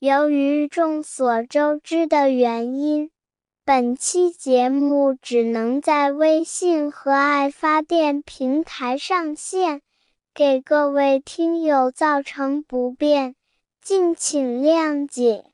由于众所周知的原因本期节目只能在微信和爱发电平台上线给各位听友造成不便敬请谅解。